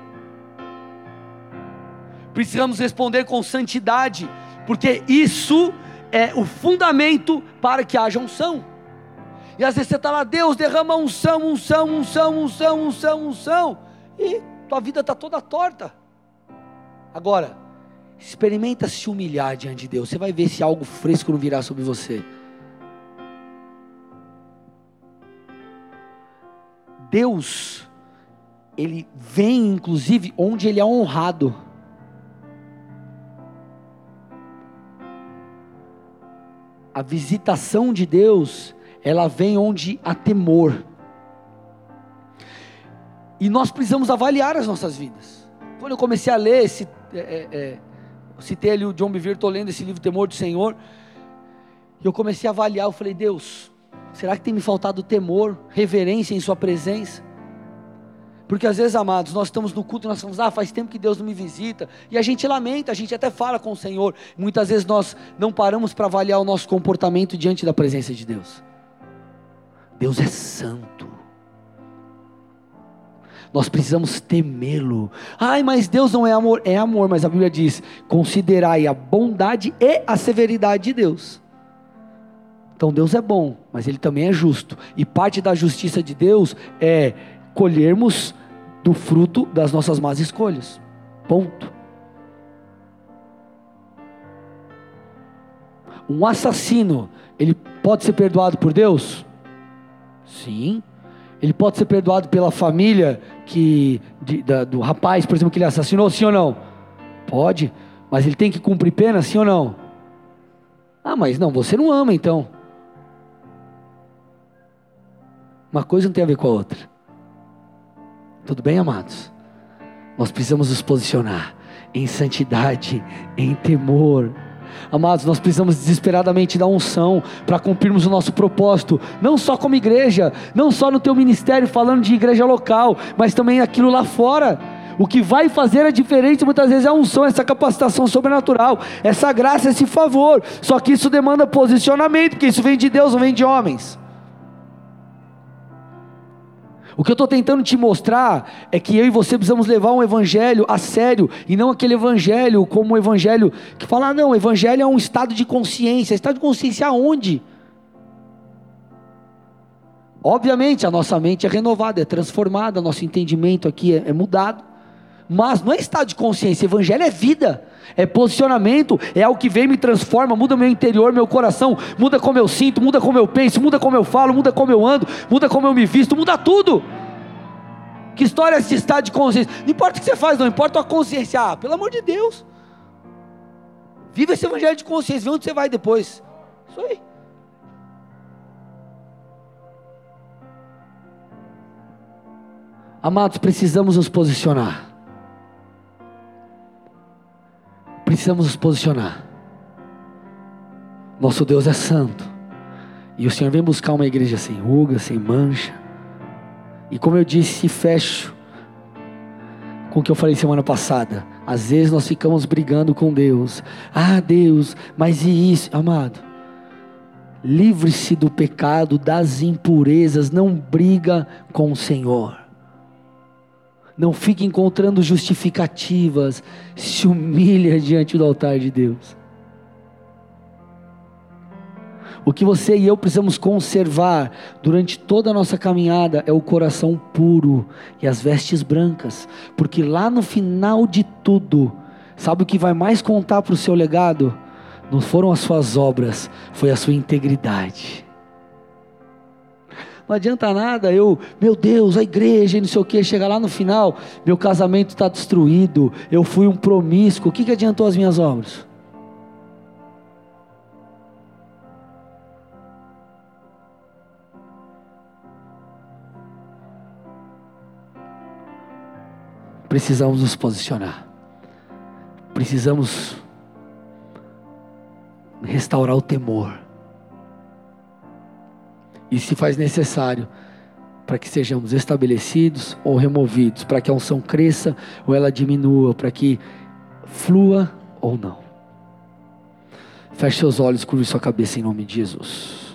Precisamos responder com santidade, porque isso é o fundamento para que haja unção. E às vezes você está lá, Deus derrama unção, unção, unção, unção, unção, unção, e tua vida está toda torta. Agora, experimenta se humilhar diante de Deus, você vai ver se algo fresco não virá sobre você. Deus, Ele vem inclusive onde Ele é honrado. A visitação de Deus, ela vem onde há temor. E nós precisamos avaliar as nossas vidas. Quando eu comecei a ler esse, é, é, é citei ali o John Bevere, estou lendo esse livro Temor do Senhor, e eu comecei a avaliar, eu falei, Deus, será que tem me faltado temor, reverência em sua presença? Porque às vezes, amados, nós estamos no culto e nós falamos, ah, faz tempo que Deus não me visita. E a gente lamenta, a gente até fala com o Senhor. Muitas vezes nós não paramos para avaliar o nosso comportamento diante da presença de Deus. Deus é santo. Nós precisamos temê-lo. Ai, mas Deus não é amor. É amor, mas a Bíblia diz: considerai a bondade e a severidade de Deus. Então Deus é bom, mas Ele também é justo. E parte da justiça de Deus é colhermos do fruto das nossas más escolhas. Ponto. Um assassino, ele pode ser perdoado por Deus? Sim. Ele pode ser perdoado pela família que de, da, do rapaz, por exemplo, que ele assassinou, sim ou não? Pode. Mas ele tem que cumprir pena, sim ou não? Ah, mas não, você não ama então. Uma coisa não tem a ver com a outra. Tudo bem, amados? Nós precisamos nos posicionar em santidade, em temor. Amados, nós precisamos desesperadamente da unção para cumprirmos o nosso propósito, não só como igreja, não só no teu ministério falando de igreja local, mas também aquilo lá fora. O que vai fazer a diferença muitas vezes é a unção, essa capacitação sobrenatural, essa graça, esse favor. Só que isso demanda posicionamento, porque isso vem de Deus, não vem de homens. O que eu estou tentando te mostrar é que eu e você precisamos levar um evangelho a sério e não aquele evangelho como um evangelho que fala, ah, não, evangelho é um estado de consciência. Estado de consciência aonde? Obviamente a nossa mente é renovada, é transformada, nosso entendimento aqui é, é mudado. Mas não é estado de consciência, evangelho é vida, é posicionamento, é algo que vem me transforma, muda meu interior, meu coração, muda como eu sinto, muda como eu penso, muda como eu falo, muda como eu ando, muda como eu me visto, muda tudo. Que história é esse estado de consciência? Não importa o que você faz, não importa a consciência. Ah, pelo amor de Deus. Viva esse evangelho de consciência, vê onde você vai depois. Isso aí. Amados, precisamos nos posicionar. Precisamos nos posicionar. Nosso Deus é santo. E o Senhor vem buscar uma igreja sem ruga, sem mancha. E como eu disse, fecho com o que eu falei semana passada. Às vezes nós ficamos brigando com Deus. Ah, Deus, mas e isso? Amado, livre-se do pecado, das impurezas, não briga com o Senhor. Não fique encontrando justificativas. Se humilha diante do altar de Deus. O que você e eu precisamos conservar durante toda a nossa caminhada é o coração puro e as vestes brancas, porque lá no final de tudo, sabe o que vai mais contar para o seu legado? Não foram as suas obras, foi a sua integridade. Não adianta nada eu, meu Deus, a igreja não sei o que, chega lá no final, meu casamento está destruído, eu fui um promíscuo, o que, que adiantou as minhas obras? Precisamos nos posicionar, precisamos restaurar o temor e se faz necessário para que sejamos estabelecidos ou removidos, para que a unção cresça ou ela diminua, para que flua ou não. Feche seus olhos, curve sua cabeça em nome de Jesus.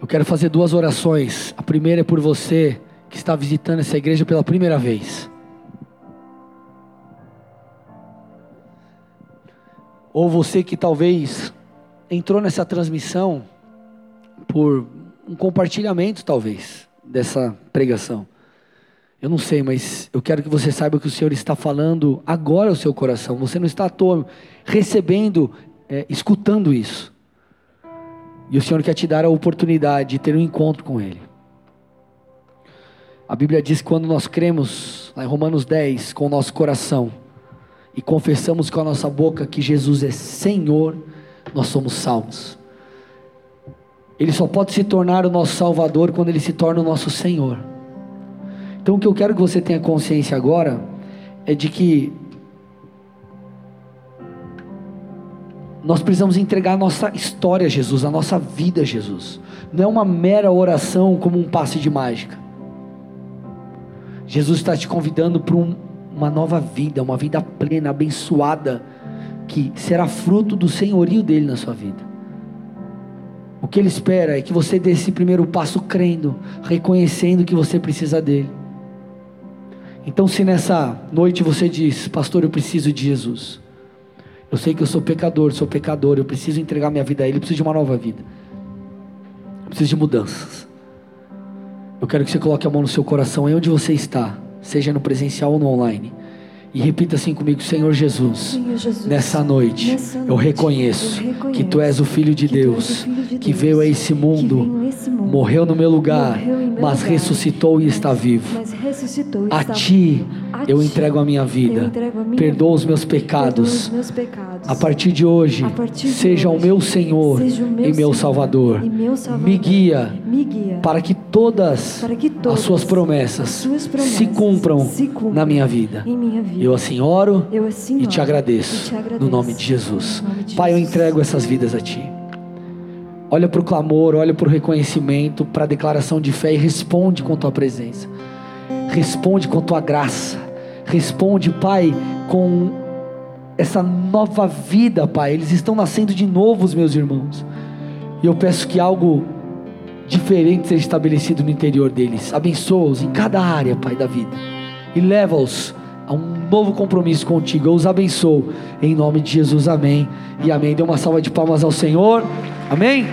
Eu quero fazer duas orações. A primeira é por você que está visitando essa igreja pela primeira vez. Ou você que talvez entrou nessa transmissão por um compartilhamento, talvez, dessa pregação. Eu não sei, mas eu quero que você saiba que o Senhor está falando agora ao seu coração. Você não está à toa recebendo, é, escutando isso. E o Senhor quer te dar a oportunidade de ter um encontro com Ele. A Bíblia diz que quando nós cremos, lá em Romanos 10, com o nosso coração, e confessamos com a nossa boca que Jesus é Senhor, nós somos salvos. Ele só pode se tornar o nosso Salvador quando Ele se torna o nosso Senhor. Então o que eu quero que você tenha consciência agora é de que nós precisamos entregar a nossa história a Jesus, a nossa vida a Jesus. Não é uma mera oração como um passe de mágica. Jesus está te convidando para um, uma nova vida, uma vida plena, abençoada, que será fruto do senhorio dele na sua vida. O que ele espera é que você dê esse primeiro passo crendo, reconhecendo que você precisa dele. Então, se nessa noite você diz, pastor, eu preciso de Jesus. Eu sei que eu sou pecador, sou pecador, eu preciso entregar minha vida a Ele, eu preciso de uma nova vida. Eu preciso de mudanças. Eu quero que você coloque a mão no seu coração aí onde você está, seja no presencial ou no online. E repita assim comigo, Senhor Jesus, Senhor Jesus, nessa noite, nessa eu, noite, reconheço eu reconheço que Tu és o Filho de que Deus, Filho de que Deus, veio a esse mundo, que esse mundo, morreu no meu lugar, meu mas lugar, ressuscitou e está vivo. ressuscitou e A está Ti vivo. A eu Ti entrego a minha eu vida. entrego a minha Perdoa os vida. meus Perdoa pecados. os meus pecados. A partir de hoje, partir de seja o hoje, meu Senhor seja o meu e meu Salvador. e meu Salvador. Me guia Me guia para que todas para que as todas suas promessas, as suas promessas se, cumpram se cumpram na minha vida. minha vida. Eu assim oro Eu assim e te agradeço, e te agradeço. no nome de Jesus. Nome de Pai, eu entrego essas vidas a Ti. Olha para o clamor, olha para o reconhecimento, para a declaração de fé e responde com Tua presença. Responde com Tua graça. Responde, Pai, com essa nova vida, Pai. Eles estão nascendo de novo, os meus irmãos. E eu peço que algo diferente seja estabelecido no interior deles. Abençoa-os em cada área, Pai, da vida. E leva-os a um novo compromisso contigo. Eu os abençoo. Em nome de Jesus, amém. E amém. Dê uma salva de palmas ao Senhor. Amém.